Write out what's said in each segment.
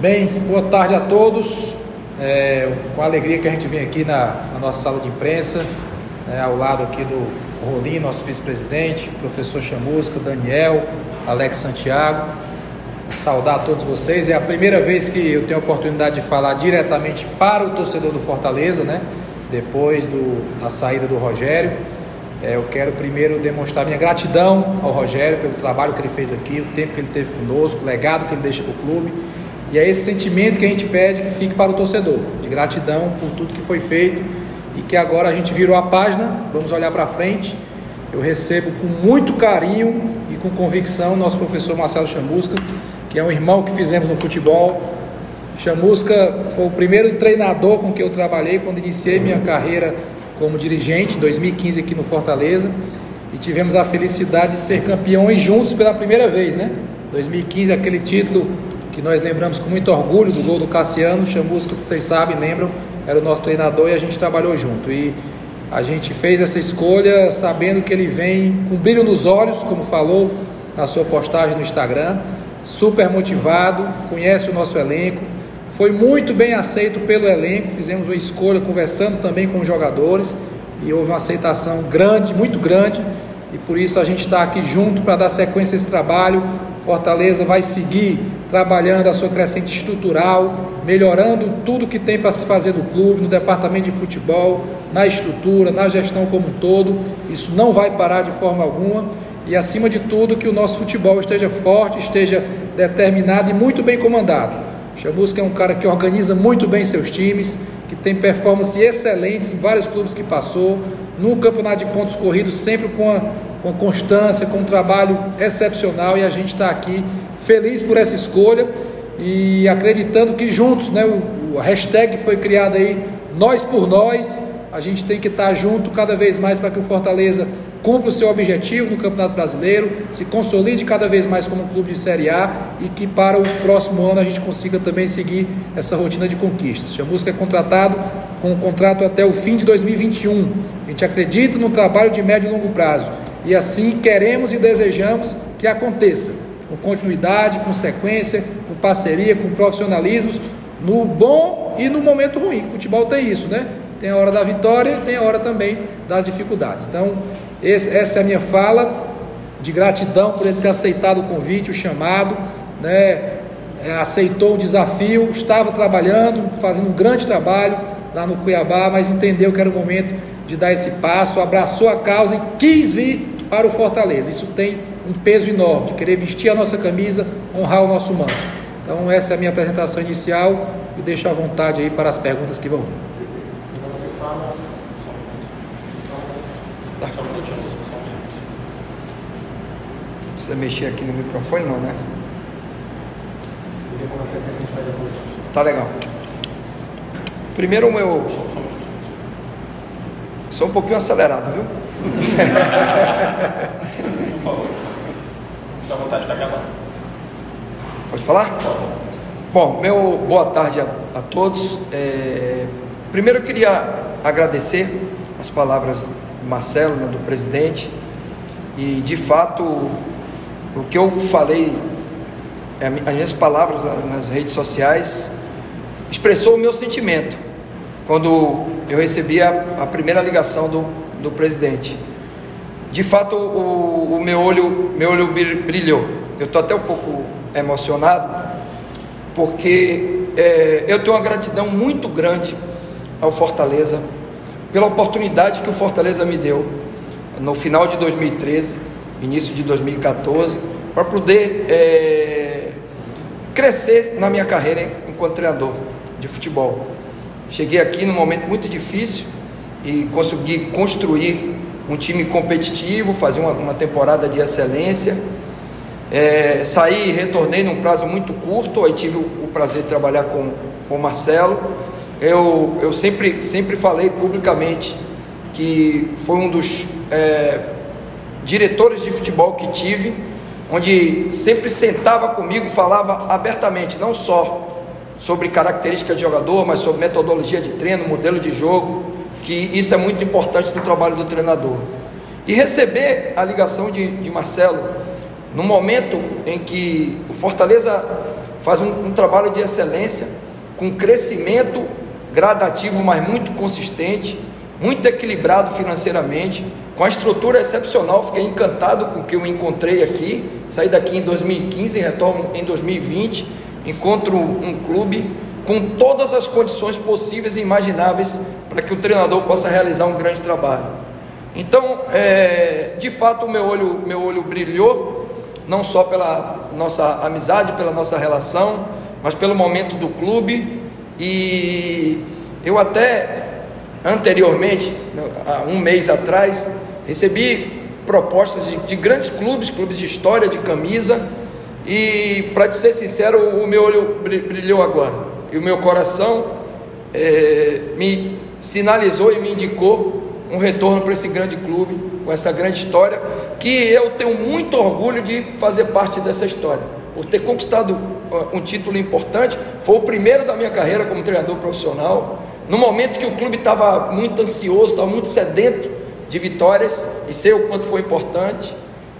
Bem, boa tarde a todos. É, com a alegria que a gente vem aqui na, na nossa sala de imprensa, né, ao lado aqui do Rolim, nosso vice-presidente, professor Chamusca, Daniel, Alex Santiago. Saudar a todos vocês. É a primeira vez que eu tenho a oportunidade de falar diretamente para o torcedor do Fortaleza, né? Depois do, da saída do Rogério. É, eu quero primeiro demonstrar minha gratidão ao Rogério pelo trabalho que ele fez aqui, o tempo que ele teve conosco, o legado que ele deixa para o clube. E é esse sentimento que a gente pede que fique para o torcedor, de gratidão por tudo que foi feito e que agora a gente virou a página, vamos olhar para frente. Eu recebo com muito carinho e com convicção o nosso professor Marcelo Chamusca, que é um irmão que fizemos no futebol. Chamusca foi o primeiro treinador com que eu trabalhei quando iniciei minha carreira como dirigente, em 2015 aqui no Fortaleza. E tivemos a felicidade de ser campeões juntos pela primeira vez, né? 2015, aquele título que nós lembramos com muito orgulho do gol do Cassiano, Chamusca, vocês sabem, lembram, era o nosso treinador e a gente trabalhou junto. E a gente fez essa escolha sabendo que ele vem com brilho nos olhos, como falou na sua postagem no Instagram, super motivado, conhece o nosso elenco, foi muito bem aceito pelo elenco, fizemos uma escolha conversando também com os jogadores e houve uma aceitação grande, muito grande, e por isso a gente está aqui junto para dar sequência a esse trabalho. Fortaleza vai seguir trabalhando a sua crescente estrutural, melhorando tudo que tem para se fazer no clube, no departamento de futebol, na estrutura, na gestão como um todo. Isso não vai parar de forma alguma. E acima de tudo, que o nosso futebol esteja forte, esteja determinado e muito bem comandado. Chamusca é um cara que organiza muito bem seus times, que tem performances excelentes em vários clubes que passou, no campeonato de pontos corridos, sempre com a, com a constância, com um trabalho excepcional. E a gente está aqui feliz por essa escolha e acreditando que juntos, né, o, o hashtag foi criado aí, nós por nós, a gente tem que estar junto cada vez mais para que o Fortaleza cumpra o seu objetivo no Campeonato Brasileiro, se consolide cada vez mais como um clube de Série A e que para o próximo ano a gente consiga também seguir essa rotina de conquistas. Música é contratado com um contrato até o fim de 2021. A gente acredita no trabalho de médio e longo prazo e assim queremos e desejamos que aconteça com continuidade, com sequência, com parceria, com profissionalismo, no bom e no momento ruim. Futebol tem isso, né? Tem a hora da vitória tem a hora também das dificuldades. Então, esse, essa é a minha fala de gratidão por ele ter aceitado o convite, o chamado, né? É, aceitou o desafio, estava trabalhando, fazendo um grande trabalho lá no Cuiabá, mas entendeu que era o momento de dar esse passo, abraçou a causa e quis vir para o Fortaleza. Isso tem um peso enorme, de querer vestir a nossa camisa, honrar o nosso manto. Então essa é a minha apresentação inicial e deixo à vontade aí para as perguntas que vão vir. Tá. Precisa mexer aqui no microfone não, né? Tá legal. Primeiro o meu. Sou um pouquinho acelerado, viu? Por favor. Fique à vontade, está gravando. Pode falar? Bom, meu boa tarde a, a todos. É, primeiro eu queria agradecer as palavras do Marcelo, né, do presidente, e de fato o que eu falei, é, as minhas palavras nas redes sociais, expressou o meu sentimento quando eu recebi a, a primeira ligação do, do presidente de fato o, o, meu olho meu olho brilhou. Eu estou até um pouco emocionado porque é, eu tenho uma gratidão muito grande ao Fortaleza pela oportunidade que o Fortaleza me deu no final de 2013, início de 2014, para poder é, crescer na minha carreira enquanto treinador de futebol. Cheguei aqui num momento muito difícil e consegui construir um time competitivo, fazer uma, uma temporada de excelência. É, saí e retornei num prazo muito curto, aí tive o, o, prazer de trabalhar com, o Marcelo. Eu, eu sempre, sempre falei publicamente que foi um dos é, diretores de futebol que tive, onde sempre sentava comigo e falava abertamente, não só sobre características de jogador, mas sobre metodologia de treino, modelo de jogo, que isso é muito importante no trabalho do treinador. E receber a ligação de, de Marcelo, no momento em que o Fortaleza faz um, um trabalho de excelência, com crescimento gradativo, mas muito consistente, muito equilibrado financeiramente, com a estrutura excepcional. Fiquei encantado com o que eu encontrei aqui. Saí daqui em 2015, retorno em 2020, encontro um clube com todas as condições possíveis e imagináveis para que o treinador possa realizar um grande trabalho. Então, é, de fato, o meu olho, meu olho brilhou, não só pela nossa amizade, pela nossa relação, mas pelo momento do clube. E eu até anteriormente, um mês atrás, recebi propostas de, de grandes clubes, clubes de história, de camisa, e para ser sincero, o meu olho brilhou agora, e o meu coração é, me sinalizou e me indicou um retorno para esse grande clube, com essa grande história, que eu tenho muito orgulho de fazer parte dessa história, por ter conquistado um título importante, foi o primeiro da minha carreira como treinador profissional, no momento que o clube estava muito ansioso, estava muito sedento de vitórias, e sei o quanto foi importante,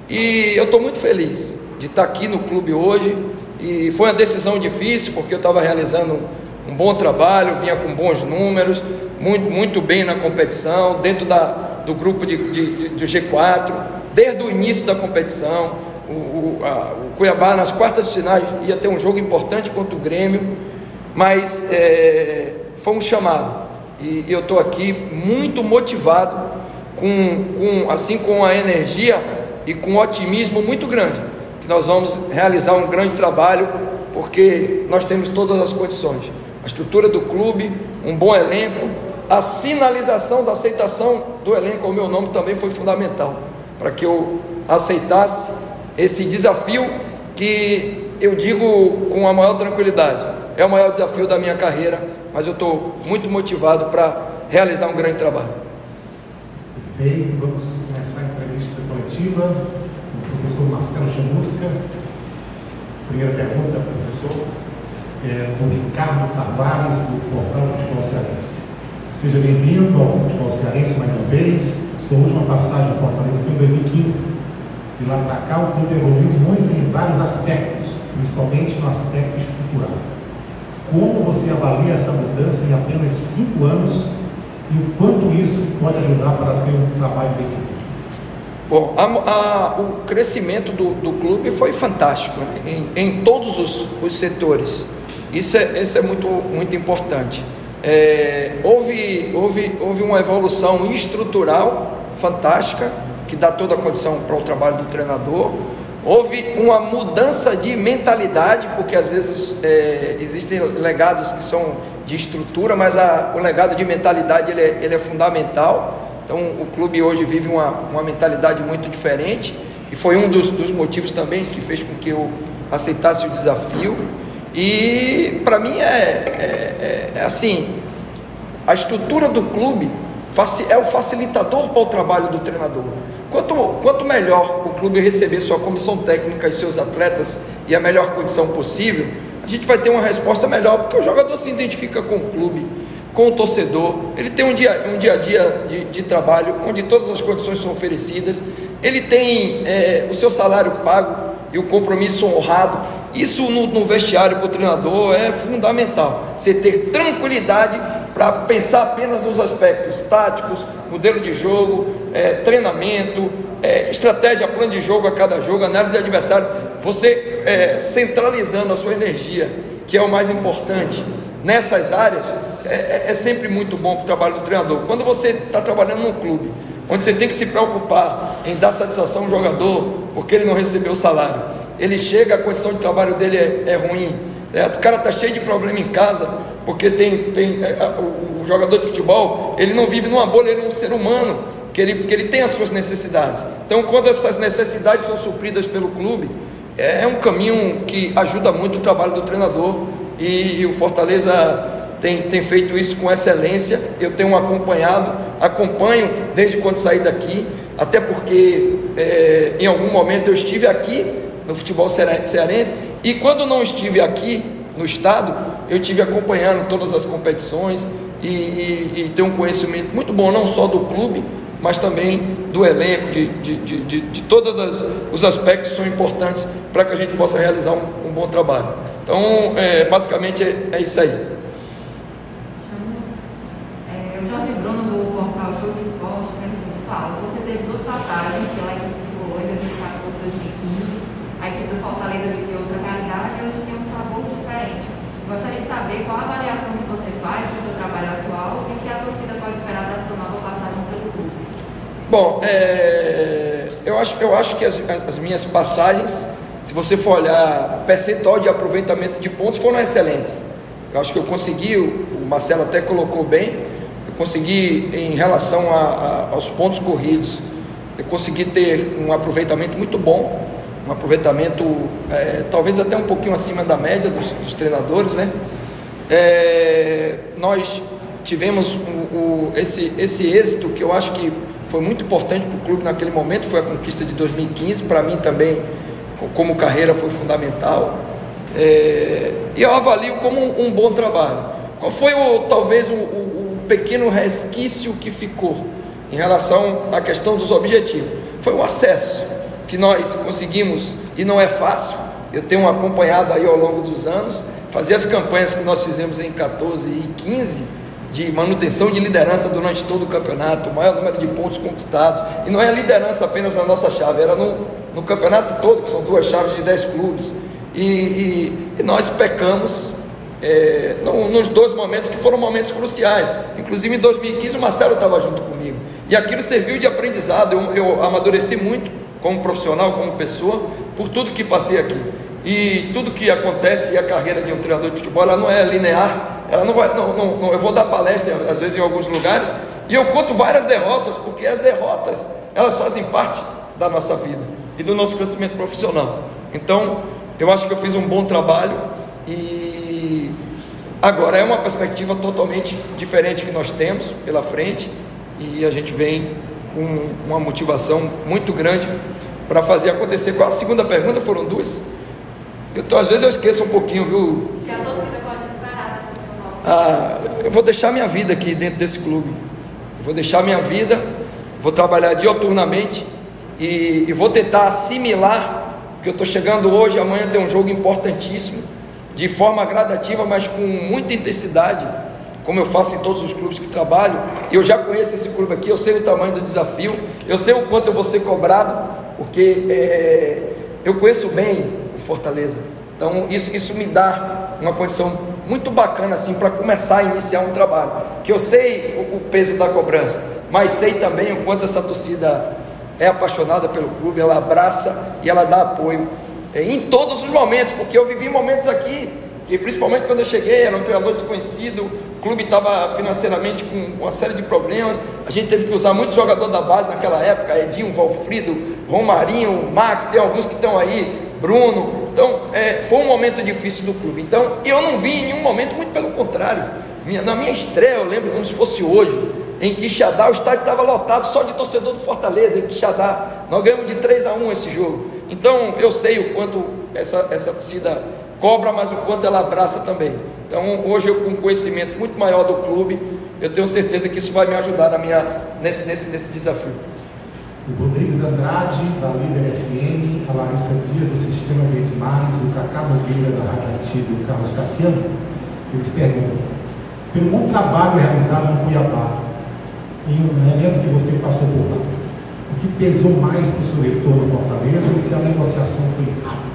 e eu estou muito feliz de estar aqui no clube hoje, e foi uma decisão difícil, porque eu estava realizando um bom trabalho, vinha com bons números, muito, muito bem na competição, dentro da, do grupo de, de, de, do G4, desde o início da competição. O, o, a, o, Cuiabá, nas quartas de finais, ia ter um jogo importante contra o Grêmio, mas é, foi um chamado. E eu estou aqui muito motivado, com, com, assim com a energia e com um otimismo muito grande, que nós vamos realizar um grande trabalho, porque nós temos todas as condições a estrutura do clube, um bom elenco, a sinalização da aceitação do elenco ao meu nome também foi fundamental para que eu aceitasse esse desafio que eu digo com a maior tranquilidade. É o maior desafio da minha carreira, mas eu estou muito motivado para realizar um grande trabalho. Perfeito, vamos começar a entrevista coletiva com o professor Marcelo Chamusca. Primeira pergunta, professor é, do Ricardo Tavares, do Portal Futebol Cearense. Seja bem-vindo ao Futebol Cearense mais uma vez. Sua última passagem em Fortaleza foi em 2015. De lá para cá, o clube evoluiu muito em vários aspectos, principalmente no aspecto estrutural. Como você avalia essa mudança em apenas cinco anos e o quanto isso pode ajudar para ter um trabalho bem feito? Bom, a, a, o crescimento do, do, clube foi fantástico né? em, em, todos os, os setores. Isso é, isso é muito, muito importante. É, houve, houve, houve uma evolução estrutural fantástica, que dá toda a condição para o trabalho do treinador. Houve uma mudança de mentalidade, porque às vezes é, existem legados que são de estrutura, mas a, o legado de mentalidade ele é, ele é fundamental. Então o clube hoje vive uma, uma mentalidade muito diferente e foi um dos, dos motivos também que fez com que eu aceitasse o desafio. E para mim é, é, é, assim, a estrutura do clube é o facilitador para o trabalho do treinador. Quanto, quanto melhor o clube receber sua comissão técnica e seus atletas e a melhor condição possível, gente vai ter uma resposta melhor, porque o jogador se identifica com o clube, com o torcedor, ele tem um dia, um dia a dia de, de trabalho onde todas as condições são oferecidas, ele tem é, o seu salário pago e o compromisso honrado. Isso no, no vestiário para o treinador é fundamental. Você ter tranquilidade para pensar apenas nos aspectos táticos, modelo de jogo, é, treinamento, é, estratégia, plano de jogo a cada jogo, análise de adversário. Você é, centralizando a sua energia, que é o mais importante, nessas áreas, é, é, é sempre muito bom para o trabalho do treinador. Quando você está trabalhando num clube, onde você tem que se preocupar em dar satisfação ao jogador, porque ele não recebeu o salário ele chega, a condição de trabalho dele é, é ruim. É, o cara está cheio de problema em casa, porque tem, tem é, o, o, jogador de futebol, ele não vive numa bolha, ele é um ser humano, que ele, que ele tem as suas necessidades. Então, quando essas necessidades são supridas pelo clube, é, é um caminho que ajuda muito o trabalho do treinador e, e o Fortaleza tem, tem feito isso com excelência. Eu tenho acompanhado, acompanho desde quando saí daqui, até porque é, em algum momento eu estive aqui no futebol cearense. E quando não estive aqui no estado, eu estive acompanhando todas as competições e, e, e tenho um conhecimento muito bom, não só do clube, mas também do elenco, de, de, de, de, de todos as, os aspectos que são importantes para que a gente possa realizar um, um bom trabalho. Então, é, basicamente é, é isso aí. Bom, é, eu, acho, eu acho que as, as, minhas passagens, se você for olhar percentual de aproveitamento de pontos, foram excelentes. Eu acho que eu consegui, o Marcelo até colocou bem, eu consegui em relação a, a, aos pontos corridos, eu consegui ter um aproveitamento muito bom, um aproveitamento é, talvez até um pouquinho acima da média dos, dos treinadores, né? É, nós tivemos o, o, esse, esse êxito que eu acho que foi muito importante para o clube naquele momento, foi a conquista de 2015, para mim também, como carreira, foi fundamental. É, e eu avalio como um, um, bom trabalho. Qual foi o, talvez o, o, o pequeno resquício que ficou em relação à questão dos objetivos? Foi o acesso que nós conseguimos, e não é fácil, eu tenho acompanhado aí ao longo dos anos, fazer as campanhas que nós fizemos em 14 e 15, de manutenção de liderança durante todo o campeonato, o maior número de pontos conquistados. E não é a liderança apenas na nossa chave, era no, no campeonato todo, que são duas chaves de dez clubes. E, e, e nós pecamos é, no, nos dois momentos que foram momentos cruciais. Inclusive em 2015 o Marcelo estava junto comigo. E aquilo serviu de aprendizado. Eu, eu amadureci muito como profissional, como pessoa, por tudo que passei aqui. E tudo que acontece, e a carreira de um treinador de futebol, ela não é linear, ela não vai, não, não, não, eu vou dar palestra às vezes em alguns lugares, e eu conto várias derrotas, porque as derrotas, elas fazem parte da nossa vida e do nosso crescimento profissional. Então, eu acho que eu fiz um bom trabalho e agora é uma perspectiva totalmente diferente que nós temos pela frente e a gente vem com uma motivação muito grande para fazer acontecer. Qual a segunda pergunta? Foram duas? Então, às vezes eu esqueço um pouquinho, viu? Que a torcida pode esperar ah, Eu vou deixar minha vida aqui dentro desse clube. Eu vou deixar minha vida, vou trabalhar dioturnamente e, e vou tentar assimilar, porque eu estou chegando hoje, amanhã tem um jogo importantíssimo, de forma gradativa, mas com muita intensidade, como eu faço em todos os clubes que trabalho. Eu já conheço esse clube aqui, eu sei o tamanho do desafio, eu sei o quanto eu vou ser cobrado, porque é, eu conheço bem Fortaleza. Então isso, isso me dá uma condição muito bacana assim para começar a iniciar um trabalho. Que eu sei o, o, peso da cobrança, mas sei também o quanto essa torcida é apaixonada pelo clube, ela abraça e ela dá apoio é, em todos os momentos, porque eu vivi momentos aqui que principalmente quando eu cheguei era um treinador desconhecido, clube estava financeiramente com uma série de problemas, a gente teve que usar muito jogador da base naquela época, Edinho, Valfrido, Romarinho, Max, tem alguns que estão aí, Bruno. Então, é, foi um momento difícil do clube. Então, eu não vi em nenhum momento, muito pelo contrário. Minha, na minha estreia, eu lembro como se fosse hoje, em Quixadá, o estádio estava lotado só de torcedor do Fortaleza, em Quixadá. Nós ganhamos de 3 a 1 esse jogo. Então, eu sei o quanto essa, essa torcida cobra, mas o quanto ela abraça também. Então, hoje, eu com um conhecimento muito maior do clube, eu tenho certeza que isso vai me ajudar na minha, nesse, nesse, nesse desafio o Rodrigues Andrade, da Líder FM, a Larissa Dias, do Sistema Verdes Mares, o Cacá Nogueira, da Rádio Ativa e o Carlos Cassiano, eles perguntam, pelo bom trabalho realizado no Cuiabá, em um momento que você passou por lá, o que pesou mais para o seu retorno no Fortaleza e se a negociação foi rápida?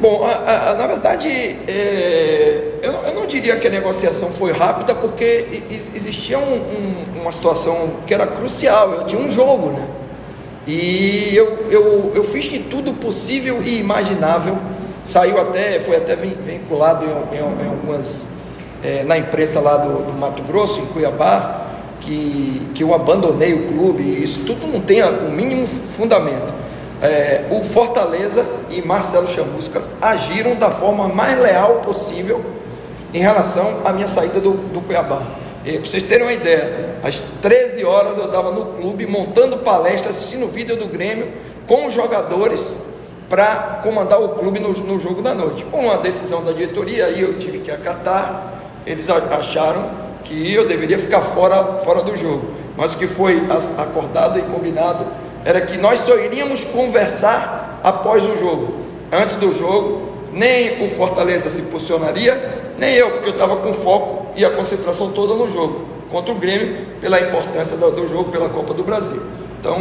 Bom, a, a, na verdade, é, eu, eu, não diria que a negociação foi rápida, porque existia um, um, uma situação que era crucial, eu tinha um jogo, né? E eu, eu, eu fiz de tudo possível e imaginável, saiu até, foi até vinculado em, em, em algumas, é, na imprensa lá do, do, Mato Grosso, em Cuiabá, que, que eu abandonei o clube, isso tudo não tem o mínimo fundamento é, o Fortaleza e Marcelo Chamusca agiram da forma mais leal possível em relação à minha saída do, do Cuiabá. Para vocês terem uma ideia, às 13 horas eu estava no clube montando palestra, assistindo vídeo do Grêmio com os jogadores para comandar o clube no, no, jogo da noite. Com uma decisão da diretoria, aí eu tive que acatar, eles acharam que eu deveria ficar fora, fora do jogo. Mas o que foi acordado e combinado era que nós só iríamos conversar após o jogo. Antes do jogo, nem o Fortaleza se posicionaria, nem eu, porque eu estava com foco e a concentração toda no jogo contra o Grêmio, pela importância do, do jogo pela Copa do Brasil. Então,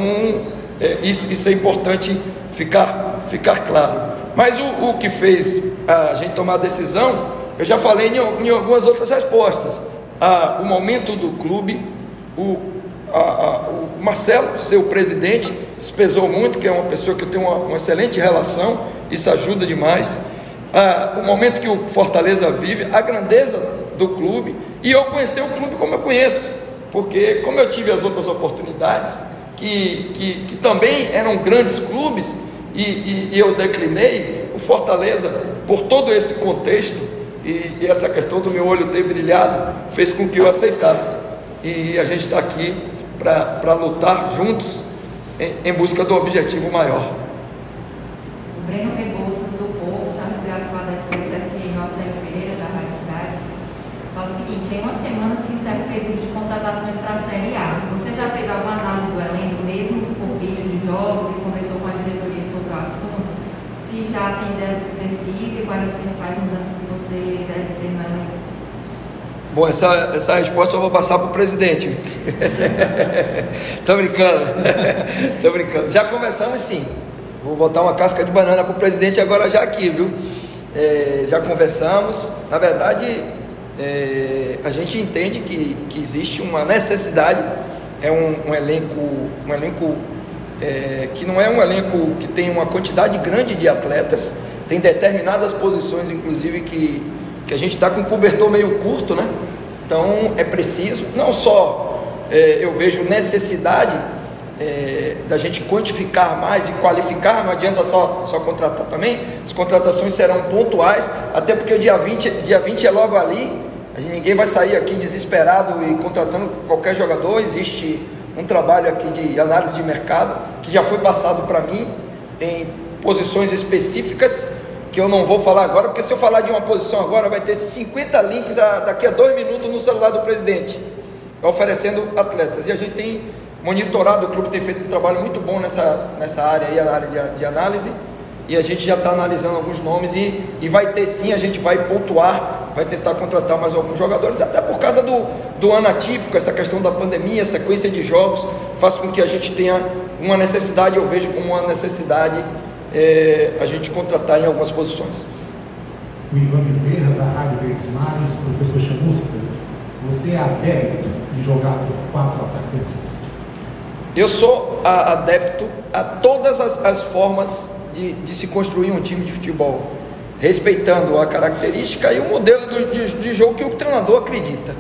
é, isso, isso, é importante ficar, ficar claro. Mas o, o, que fez a gente tomar a decisão, eu já falei em, em algumas outras respostas. Ah, o momento do clube, o, a, a, o Marcelo, seu presidente, pesou muito, que é uma pessoa que eu tenho uma, uma excelente relação, isso ajuda demais. Ah, o momento que o Fortaleza vive, a grandeza do clube, e eu conhecer o clube como eu conheço, porque como eu tive as outras oportunidades, que, que, que também eram grandes clubes, e, e, e, eu declinei, o Fortaleza, por todo esse contexto, e, e essa questão do meu olho ter brilhado, fez com que eu aceitasse. E a gente está aqui para lutar juntos em, em, busca do objetivo maior. O Breno Rebouças do Povo, Charles Gaspar da Expressa FM, Marcelo Pereira, da Rádio Cidade, fala o seguinte: em uma semana se encerra o período de contratações para a Série A. Você já fez alguma análise do elenco, mesmo por vídeos de jogos, e conversou com a diretoria sobre o assunto? Se já tem ideia do que precisa e quais as principais mudanças que você deve? Bom, essa, essa resposta eu vou passar para o presidente. Estou brincando. Estou brincando. Já conversamos sim. Vou botar uma casca de banana para o presidente agora já aqui, viu? É, já conversamos. Na verdade, é, a gente entende que, que existe uma necessidade. É um, um elenco, um elenco é, que não é um elenco que tem uma quantidade grande de atletas. Tem determinadas posições, inclusive, que que a gente está com um cobertor meio curto, né? Então é preciso, não só é, eu vejo necessidade é, da gente quantificar mais e qualificar, não adianta só, só contratar também, as contratações serão pontuais, até porque o dia 20, dia 20 é logo ali, ninguém vai sair aqui desesperado e contratando qualquer jogador, existe um trabalho aqui de análise de mercado que já foi passado para mim em posições específicas que eu não vou falar agora, porque se eu falar de uma posição agora, vai ter 50 links a, daqui a dois minutos no celular do presidente, oferecendo atletas. E a gente tem monitorado, o clube tem feito um trabalho muito bom nessa, nessa área aí, a área de, de análise, e a gente já está analisando alguns nomes e, e vai ter sim, a gente vai pontuar, vai tentar contratar mais alguns jogadores, até por causa do, do ano atípico, essa questão da pandemia, sequência de jogos, faz com que a gente tenha uma necessidade, eu vejo como uma necessidade é, a gente contratar em algumas posições. O Ivan Bezerra, da Rádio Verdes Mares, professor Chamusca, você é adepto de jogar com quatro atacantes? Eu sou adepto a todas as, as formas de, de, se construir um time de futebol, respeitando a característica e o modelo do, de, de jogo que o treinador acredita.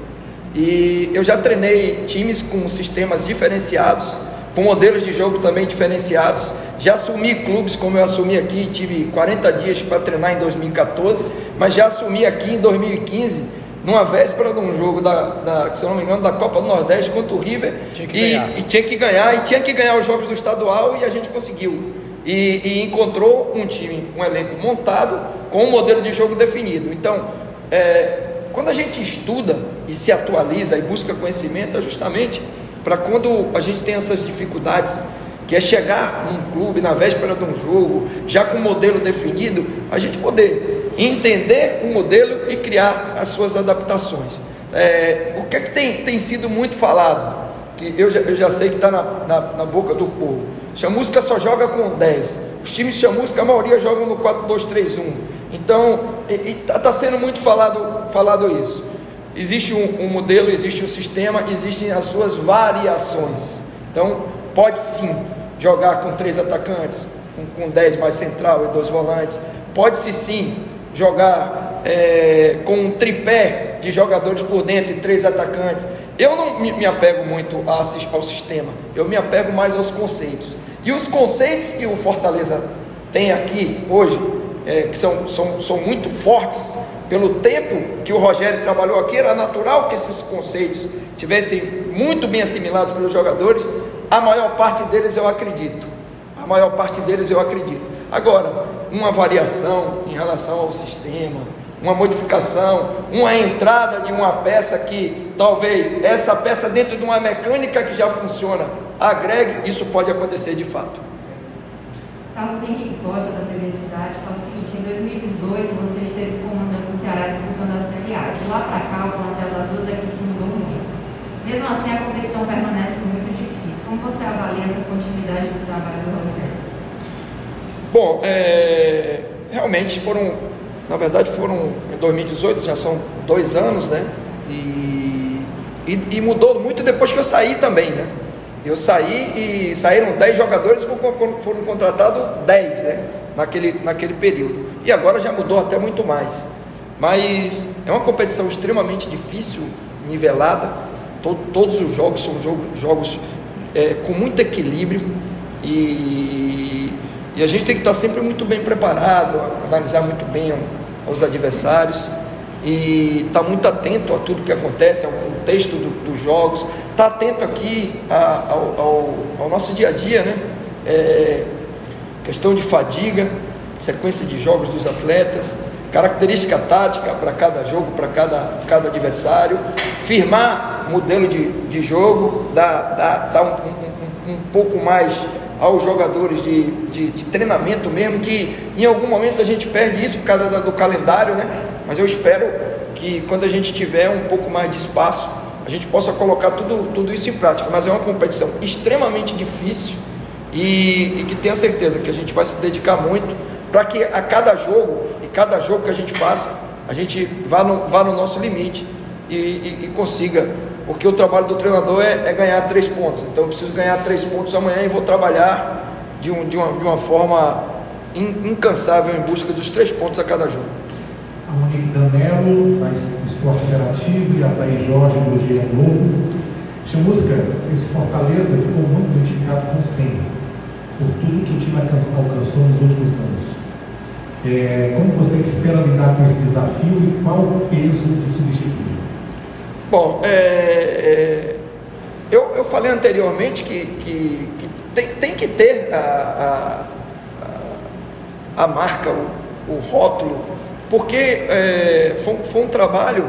E eu já treinei times com sistemas diferenciados, com modelos de jogo também diferenciados. Já assumi clubes como eu assumi aqui, tive 40 dias para treinar em 2014, mas já assumi aqui em 2015, numa véspera de um jogo da, da se eu não me engano, da Copa do Nordeste contra o River. Tinha que e, e tinha que ganhar, e tinha que ganhar os jogos do estadual e a gente conseguiu. E, e encontrou um time, um elenco montado com um modelo de jogo definido. Então, é, quando a gente estuda e se atualiza e busca conhecimento, é justamente para quando a gente tem essas dificuldades, que é chegar num clube na véspera de um jogo, já com o modelo definido, a gente poder entender o modelo e criar as suas adaptações. É, o que é que tem, tem sido muito falado? Que eu já, eu já sei que está na, na, na, boca do povo. Chamusca só joga com 10. Os times de Chamusca, a maioria jogam no 4-2-3-1. Então, está tá sendo muito falado, falado isso. Existe um, um, modelo, existe um sistema, existem as suas variações. Então, pode sim jogar com três atacantes, com, com dez mais central e dois volantes. Pode-se sim jogar é, com um tripé de jogadores por dentro e três atacantes. Eu não me, me apego muito ao sistema, eu me apego mais aos conceitos. E os conceitos que o Fortaleza tem aqui hoje, é, que são, são, são muito fortes, pelo tempo que o Rogério trabalhou aqui, era natural que esses conceitos tivessem muito bem assimilados pelos jogadores. A maior parte deles eu acredito. A maior parte deles eu acredito. Agora, uma variação em relação ao sistema, uma modificação, uma entrada de uma peça que talvez essa peça dentro de uma mecânica que já funciona agregue, isso pode acontecer de fato. Carlos Henrique Costa, da Universidade fala o seguinte: em 2018 você esteve comandando o Ceará disputando a Série A. De lá para cá, o plantel das duas equipes mudou muito. Mesmo assim, a essa continuidade do trabalho do Rogério? Bom, é, realmente foram, na verdade foram em 2018, já são dois anos, né? E, e, e mudou muito depois que eu saí também, né? Eu saí e saíram 10 jogadores, foram contratados 10, né? Naquele, naquele período. E agora já mudou até muito mais. Mas é uma competição extremamente difícil, nivelada. Todo, todos os jogos são jogo, jogos é, com muito equilíbrio. E, e a gente tem que estar sempre muito bem preparado, analisar muito bem os adversários e estar muito atento a tudo que acontece, ao contexto do, dos jogos, estar atento aqui a, ao, ao, ao, nosso dia a dia, né? É, questão de fadiga, sequência de jogos dos atletas, característica tática para cada jogo, para cada, cada adversário, firmar modelo de, de jogo, dar, dar, dar um, um, um pouco mais aos jogadores de, de, de, treinamento mesmo, que em algum momento a gente perde isso por causa do calendário, né? Mas eu espero que quando a gente tiver um pouco mais de espaço, a gente possa colocar tudo, tudo isso em prática. Mas é uma competição extremamente difícil e, e que tenha certeza que a gente vai se dedicar muito para que a cada jogo cada jogo que a gente faça, a gente vá no, vá no nosso limite e, e, e consiga. Porque o trabalho do treinador é, é, ganhar três pontos. Então eu preciso ganhar três pontos amanhã e vou trabalhar de, um, de, uma, de uma forma incansável em busca dos três pontos a cada jogo a Monique Danello, da Esporte Interativo, e a Thaís Jorge, do GE Globo. Chamusca, esse Fortaleza ficou muito identificado com o SEM, por tudo que o time alcançou nos últimos anos. É, como você espera lidar com esse desafio e qual o peso de substituir? Bom, é, é, eu, eu falei anteriormente que, que, que tem, tem, que ter a, a, a marca, o, o rótulo porque é, foi, foi, um trabalho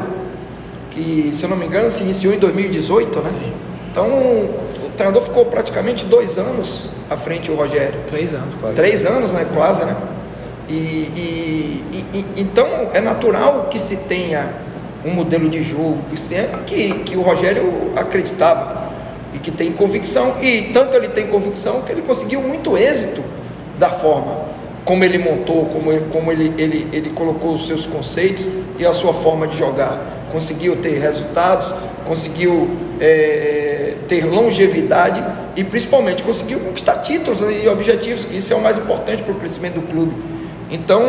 que, se eu não me engano, se iniciou em 2018, né? Sim. Então, o treinador ficou praticamente dois anos à frente do Rogério. Três anos, quase. Três anos, né? Quase, né? E, e, e, então, é natural que se tenha um modelo de jogo que, tenha, que, que o Rogério acreditava e que tem convicção, e tanto ele tem convicção que ele conseguiu muito êxito da forma como ele montou, como, ele, como ele, ele, ele colocou os seus conceitos e a sua forma de jogar. Conseguiu ter resultados, conseguiu é, ter longevidade e principalmente conseguiu conquistar títulos e objetivos, que isso é o mais importante para o crescimento do clube. Então,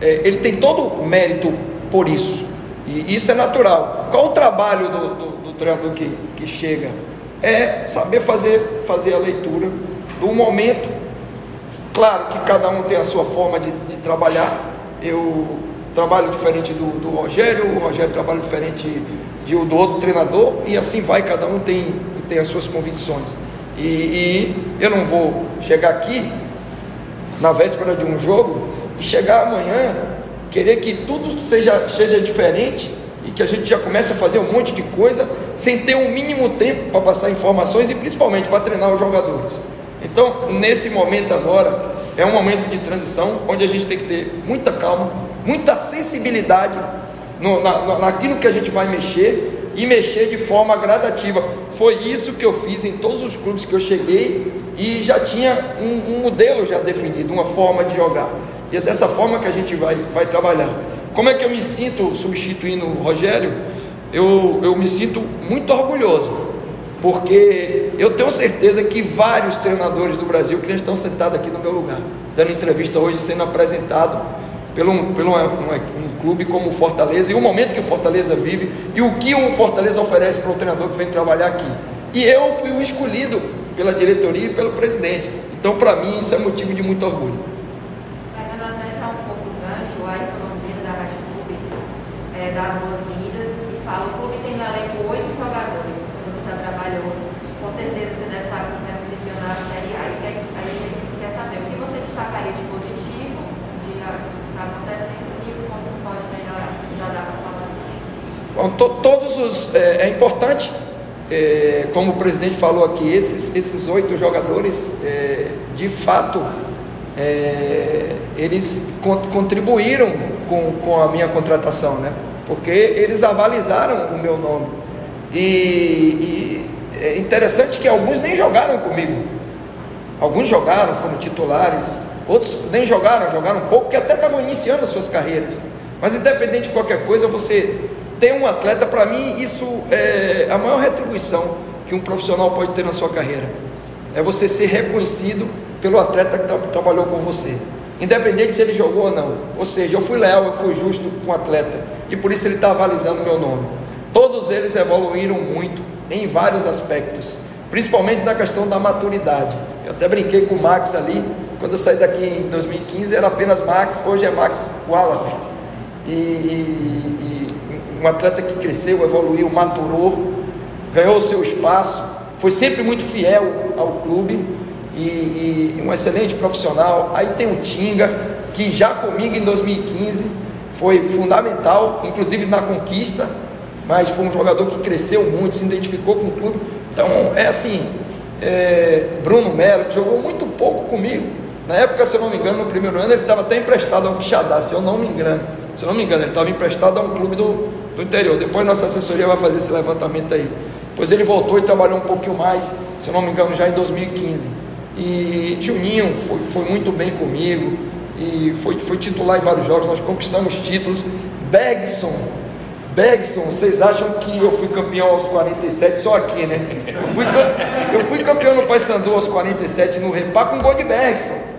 é, ele tem todo mérito por isso. E isso é natural. Qual o trabalho do, do, do que, que chega? É saber fazer, fazer a leitura do momento Claro que cada um tem a sua forma de, de trabalhar. Eu trabalho diferente do, do, Rogério, o Rogério trabalha diferente de, do outro treinador, e assim vai, cada um tem, tem as suas convicções. E, e eu não vou chegar aqui na véspera de um jogo e chegar amanhã querer que tudo seja, seja diferente e que a gente já comece a fazer um monte de coisa sem ter o um mínimo tempo para passar informações e principalmente para treinar os jogadores. Então, nesse momento agora, é um momento de transição onde a gente tem que ter muita calma, muita sensibilidade no, na, naquilo que a gente vai mexer e mexer de forma gradativa. Foi isso que eu fiz em todos os clubes que eu cheguei e já tinha um, um modelo já definido, uma forma de jogar. E é dessa forma que a gente vai, vai trabalhar. Como é que eu me sinto substituindo o Rogério? Eu, eu me sinto muito orgulhoso porque eu tenho certeza que vários treinadores do Brasil que estão sentados aqui no meu lugar, dando entrevista hoje, sendo apresentado pelo, pelo um, um, um, clube como o Fortaleza e o momento que o Fortaleza vive e o que o Fortaleza oferece para o treinador que vem trabalhar aqui. E eu fui o escolhido pela diretoria e pelo presidente. Então, para mim, isso é motivo de muito orgulho. Pegando até já um pouco o gancho, o Ayrton Monteiro da Rádio Clube é, das boas-vindas e fala: o clube tem no elenco oito jogadores trabalhou, com certeza você deve estar acompanhando esse campeonato Série A. E quer, a gente quer saber o que você destacaria de positivo, de que está acontecendo e os pontos que pode melhorar. Se já dá para falar isso. Bom, to, todos os. É, é importante, é, como o presidente falou aqui, esses, esses oito jogadores, é, de fato, é, eles contribuíram com, com a minha contratação, né? porque eles avalizaram o meu nome. E, e é interessante que alguns nem jogaram comigo. Alguns jogaram, foram titulares, outros nem jogaram, jogaram pouco, que até estavam iniciando as suas carreiras. Mas independente de qualquer coisa, você ter um atleta, para mim, isso é a maior retribuição que um profissional pode ter na sua carreira. É você ser reconhecido pelo atleta que tra trabalhou com você. Independente se ele jogou ou não. Ou seja, eu fui leal, eu fui justo com o atleta. E por isso ele está avalizando o meu nome. Todos eles evoluíram muito em vários aspectos. Principalmente na questão da maturidade. Eu até brinquei com o Max ali. Quando eu saí daqui em 2015 era apenas Max, hoje é Max Wallaf. E, e, um atleta que cresceu, evoluiu, maturou, ganhou seu espaço, foi sempre muito fiel ao clube e, e, um excelente profissional. Aí tem o Tinga, que já comigo em 2015 foi fundamental, inclusive na conquista, mas foi um jogador que cresceu muito, se identificou com o clube. Então é assim, é, Bruno Melo, que jogou muito pouco comigo. Na época, se eu não me engano, no primeiro ano ele estava até emprestado ao Quixadá, se eu não me engano. Se eu não me engano, ele estava emprestado a um clube do, do interior. Depois nossa assessoria vai fazer esse levantamento aí. Depois ele voltou e trabalhou um pouquinho mais, se eu não me engano, já em 2015. E Juninho foi, foi muito bem comigo e foi, foi titular em vários jogos, nós conquistamos títulos. Bergson, Bergson, vocês acham que eu fui campeão aos 47 só aqui, né? Eu fui, eu fui campeão no Paysandu aos 47 no Repá com gol de Bergson.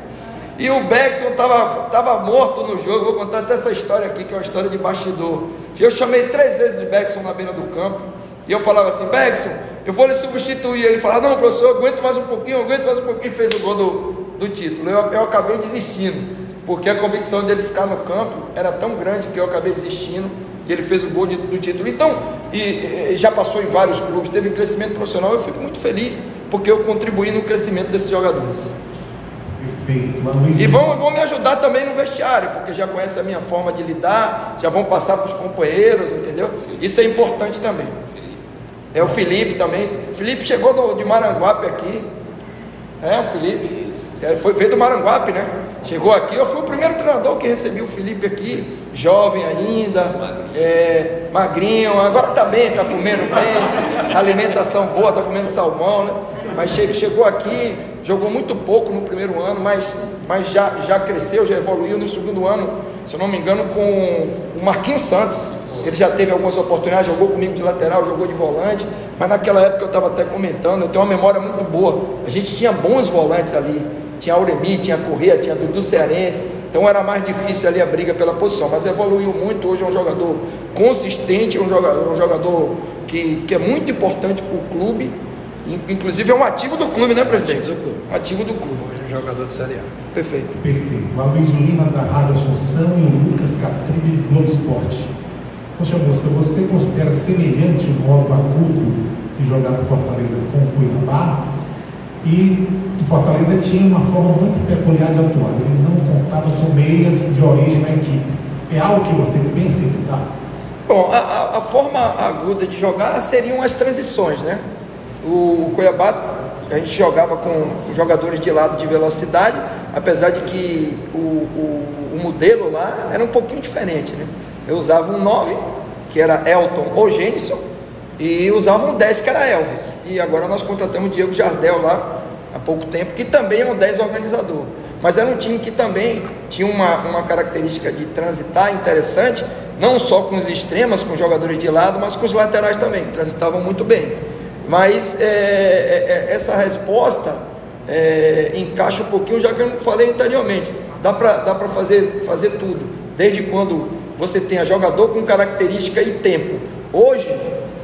E o Bergson estava tava morto no jogo. Vou contar até essa história aqui, que é uma história de bastidor. Eu chamei três vezes o Bergson na beira do campo. E eu falava assim: Bergson, eu vou lhe substituir. Ele falava: Não, professor, eu aguento mais um pouquinho, eu aguento mais um pouquinho. E fez o gol do, do título. Eu, eu acabei desistindo, porque a convicção dele ficar no campo era tão grande que eu acabei desistindo. E ele fez o gol de, do título. Então, e, e, já passou em vários clubes, teve crescimento profissional. Eu fico muito feliz porque eu contribuí no crescimento desses jogadores. E vão, vão me ajudar também no vestiário, porque já conhecem a minha forma de lidar, já vão passar para os companheiros, entendeu? Isso é importante também. É o Felipe também. O Felipe chegou do, de Maranguape aqui. É, o Felipe. É, foi, veio do Maranguape, né? Chegou aqui, eu fui o primeiro treinador que recebi o Felipe aqui, jovem ainda, magrinho, é, magrinho agora está bem, está comendo bem, alimentação boa, está comendo salmão, né? Mas chegou aqui, jogou muito pouco no primeiro ano, mas, mas já, já cresceu, já evoluiu no segundo ano, se eu não me engano, com o Marquinhos Santos. Ele já teve algumas oportunidades, jogou comigo de lateral, jogou de volante, mas naquela época eu estava até comentando, eu tenho uma memória muito boa. A gente tinha bons volantes ali, tinha Auremi, tinha Corrêa, tinha Dudu Cearense, então era mais difícil ali a briga pela posição, mas evoluiu muito. Hoje é um jogador consistente, um jogador, um jogador que, que é muito importante para o clube Inclusive é um ativo do clube, né, presidente? Ativo do clube. Ativo do clube. Hoje é um jogador de Série A. Perfeito. Perfeito. O Aloysio Lima da Rádio Assunção e o Lucas Catrilli Globo Esporte. Poxa, Mosca, você considera semelhante o modo agudo de jogar no Fortaleza com o Cuiabá? E o Fortaleza tinha uma forma muito peculiar de atuar. Eles não contavam com meias de origem na equipe. É algo que você pensa em mudar? Bom, a, a forma aguda de jogar seriam as transições, né? O Cuiabá, a gente jogava com jogadores de lado de velocidade, apesar de que o, o, o modelo lá era um pouquinho diferente. Né? Eu usava um 9, que era Elton ou Gênison, e usava um 10, que era Elvis. E agora nós contratamos o Diego Jardel lá há pouco tempo, que também é um 10 organizador. Mas era um time que também tinha uma, uma característica de transitar interessante, não só com os extremos, com os jogadores de lado, mas com os laterais também, que transitavam muito bem. Mas é, é, é, essa resposta é, encaixa um pouquinho, já que eu falei anteriormente. Dá para fazer, fazer tudo, desde quando você tenha jogador com característica e tempo. Hoje,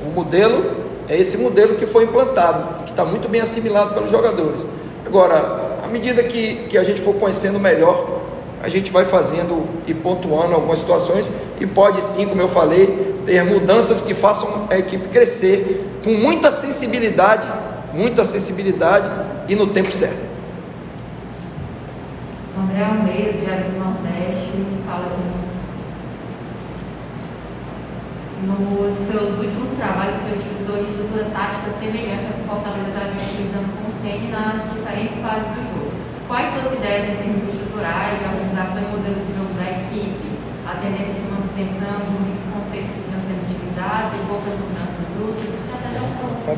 o modelo é esse modelo que foi implantado, que está muito bem assimilado pelos jogadores. Agora, à medida que, que a gente for conhecendo melhor, a gente vai fazendo e pontuando algumas situações e pode sim, como eu falei, ter mudanças que façam a equipe crescer com muita sensibilidade, muita sensibilidade e no tempo certo. André Almeida, Diário do Nordeste, fala que nos, nos seus últimos trabalhos você utilizou estrutura tática semelhante à que o Fortaleza já vem utilizando com o Ceni nas diferentes fases do jogo. Quais suas ideias em termos estruturais, de organização e modelo de jogo da equipe? a tendência de manutenção de muitos conceitos que vinham sendo utilizados e poucas mudanças?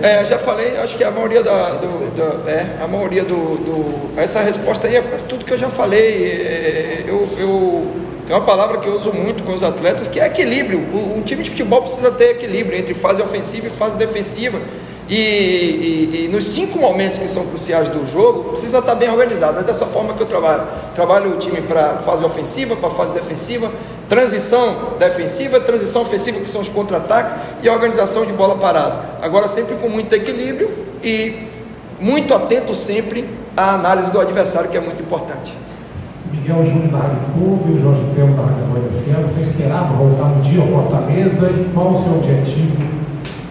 É, já falei, acho que a maioria da, do, do, é, a maioria do, do, essa resposta aí é tudo que eu já falei. É, eu, eu tem uma palavra que eu uso muito com os atletas que é equilíbrio. O, o time de futebol precisa ter equilíbrio entre fase ofensiva e fase defensiva. E, e, e, nos cinco momentos que são cruciais do jogo, precisa estar bem organizado. É dessa forma que eu trabalho. Trabalho o time para fase ofensiva, para fase defensiva, transição defensiva, transição ofensiva, que são os contra-ataques, e a organização de bola parada. Agora, sempre com muito equilíbrio e muito atento sempre à análise do adversário, que é muito importante. Miguel Júnior da Rádio Povo e o Jorge Temo da Rádio Fiel, você esperava voltar um dia ao Fortaleza e qual o seu objetivo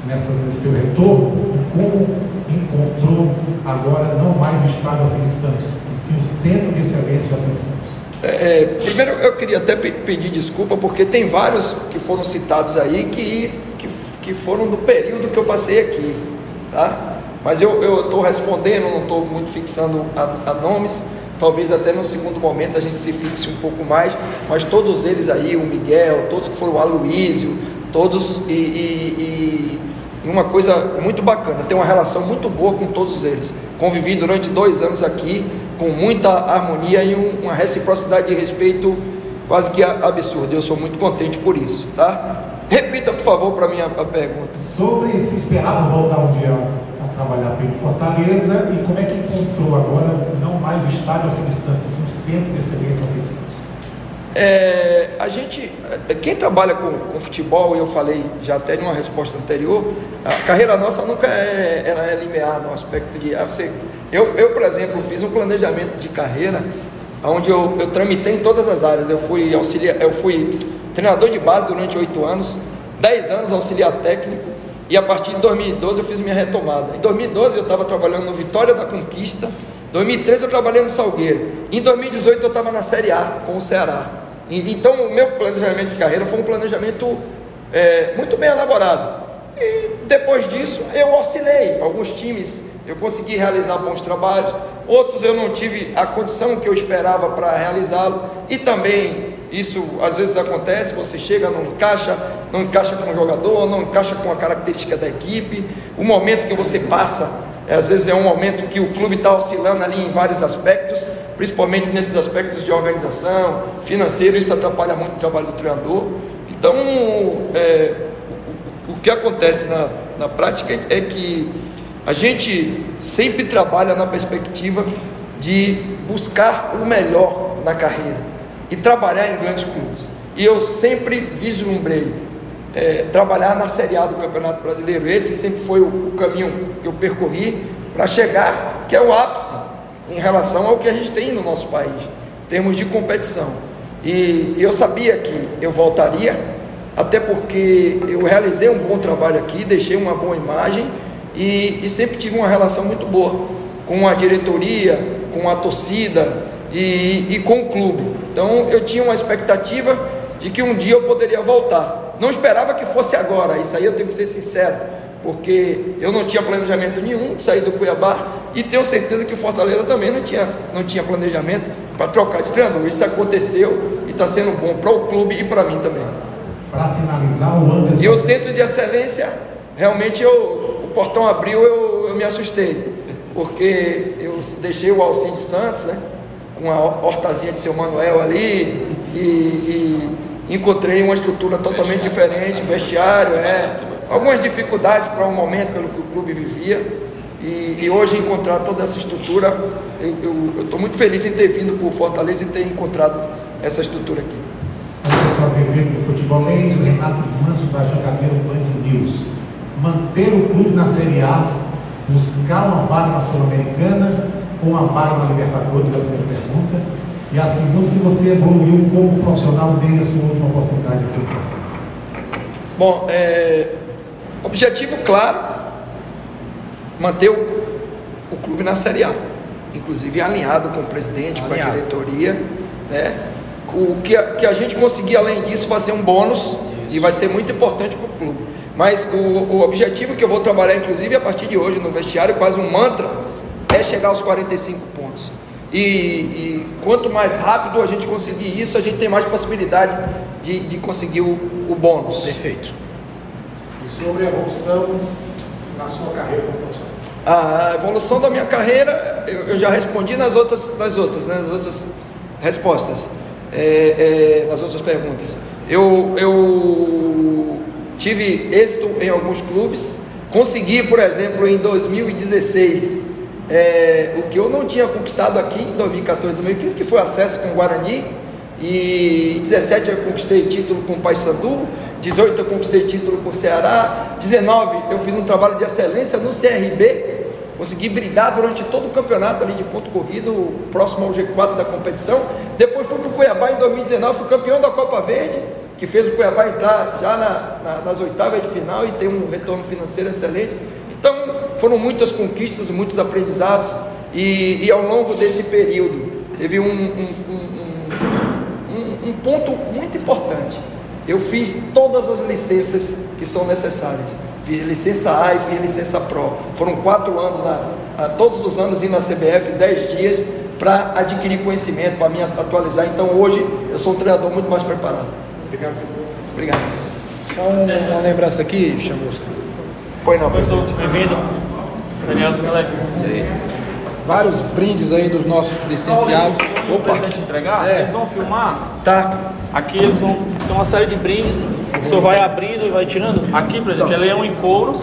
nessa, nesse seu retorno como encontrou agora não mais o Estado Alcide Santos, e sim o Centro de Excelência Alcide Santos? É, é, primeiro eu queria até pedir desculpa porque tem vários que foram citados aí que, que, que foram do período que eu passei aqui, tá? Mas eu estou respondendo, não estou muito fixando a, a, nomes, talvez até no segundo momento a gente se fixe um pouco mais, mas todos eles aí, o Miguel, todos que foram o Aloísio, todos e, e, e uma coisa muito bacana, tenho uma relação muito boa com todos eles. Convivi durante dois anos aqui com muita harmonia e uma reciprocidade de respeito quase que absurda. Eu sou muito contente por isso, tá? Repita, por favor, para mim a pergunta. Sobre se esperava voltar um dia a trabalhar pelo Fortaleza e como é que encontrou agora não mais o estádio Alcides Santos, sim o centro de excelência Alcides Santos? É, a gente, quem trabalha com, com futebol, eu falei já até em uma resposta anterior, a carreira nossa nunca é, ela é linear no aspecto de. Ah, você, eu, eu, por exemplo, fiz um planejamento de carreira onde eu, eu tramitei em todas as áreas. Eu fui auxiliar, eu fui treinador de base durante oito anos, dez anos auxiliar técnico, e a partir de 2012 eu fiz minha retomada. Em 2012 eu estava trabalhando no Vitória da Conquista, em 2013 eu trabalhei no Salgueiro, em 2018 eu estava na Série A com o Ceará. Então, o meu planejamento de carreira foi um planejamento é, muito bem elaborado. E depois disso, eu oscilei. Alguns times eu consegui realizar bons trabalhos, outros eu não tive a condição que eu esperava para realizá-lo. E também isso às vezes acontece, você chega, não encaixa, não encaixa com o jogador, não encaixa com a característica da equipe. O momento que você passa, às vezes é um momento que o clube está oscilando ali em vários aspectos principalmente nesses aspectos de organização, financeiro, isso atrapalha muito o trabalho do treinador. Então, é, o, o, que acontece na, na prática é que a gente sempre trabalha na perspectiva de buscar o melhor na carreira e trabalhar em grandes clubes. E eu sempre vislumbrei é, trabalhar na Série A do Campeonato Brasileiro. Esse sempre foi o, o caminho que eu percorri para chegar, que é o ápice em relação ao que a gente tem no nosso país, em termos de competição. E eu sabia que eu voltaria, até porque eu realizei um bom trabalho aqui, deixei uma boa imagem e, e sempre tive uma relação muito boa com a diretoria, com a torcida e, e com o clube. Então eu tinha uma expectativa de que um dia eu poderia voltar. Não esperava que fosse agora, isso aí eu tenho que ser sincero porque eu não tinha planejamento nenhum de sair do Cuiabá e tenho certeza que o Fortaleza também não tinha, não tinha planejamento para trocar de treinador. Isso aconteceu e está sendo bom para o clube e para mim também. Para finalizar, o Anderson. E o centro de excelência, realmente eu, o portão abriu, eu, eu me assustei, porque eu deixei o Alcide Santos, né, com a hortazinha de seu Manuel ali e, e encontrei uma estrutura totalmente diferente, vestiário, é algumas dificuldades para o um momento pelo que o clube vivia. E, e hoje encontrar toda essa estrutura, eu estou muito feliz em ter vindo para o Fortaleza e ter encontrado essa estrutura aqui. Azevedo do Futebolês, o Renato Manso da Jangadeiro Band News. Manter o clube na Série A, buscar uma vaga na Sul-Americana ou uma vaga na Libertadores, é a primeira pergunta. E a segunda, que você evoluiu como profissional desde a sua última oportunidade aqui. Bom, é, Objetivo claro, manter o, o clube na Série A, inclusive alinhado com o presidente, alinhado. com a diretoria, né? O que a, que a gente conseguir além disso vai ser um bônus Isso. e vai ser muito importante para o clube. Mas o, o objetivo que eu vou trabalhar, inclusive a partir de hoje no vestiário, quase um mantra, é chegar aos 45 pontos. E, e, quanto mais rápido a gente conseguir isso, a gente tem mais possibilidade de, de conseguir o, o bônus. Perfeito. E sobre a evolução na sua carreira como profissional? A evolução da minha carreira, eu, eu já respondi nas outras, nas outras, né, nas outras respostas, é, é, nas outras perguntas. Eu, eu tive êxito em alguns clubes, consegui, por exemplo, em 2016 é, o que eu não tinha conquistado aqui em 2014, 2015, que foi acesso com o Guarani. E 17 eu conquistei título com o Paysandu, 18 eu conquistei título com o Ceará, 19 eu fiz um trabalho de excelência no CRB, consegui brigar durante todo o campeonato ali de ponto corrido, próximo ao G4 da competição. Depois fui para o Cuiabá em 2019, fui campeão da Copa Verde, que fez o Cuiabá entrar já na, na, nas oitavas de final e ter um retorno financeiro excelente. Então, foram muitas conquistas, muitos aprendizados, e, e ao longo desse período teve um, um, um, um, ponto muito importante. Eu fiz todas as licenças que são necessárias. Fiz licença A e fiz licença Pro. Foram quatro anos, na, todos os anos indo na CBF, dez dias, para adquirir conhecimento, para me atualizar. Então hoje eu sou um treinador muito mais preparado. Obrigado. Obrigado. Só uma lembrança aqui, Chamusca. Pois não, Professor, bem-vindo. Daniel Pelé. Vários brindes aí dos nossos licenciados. Opa! Entregar, É. eles vão filmar. Tá. Aqui eles vão ter uma série de brindes. O senhor vai abrindo e vai tirando. Aqui, por exemplo, é leão em couro.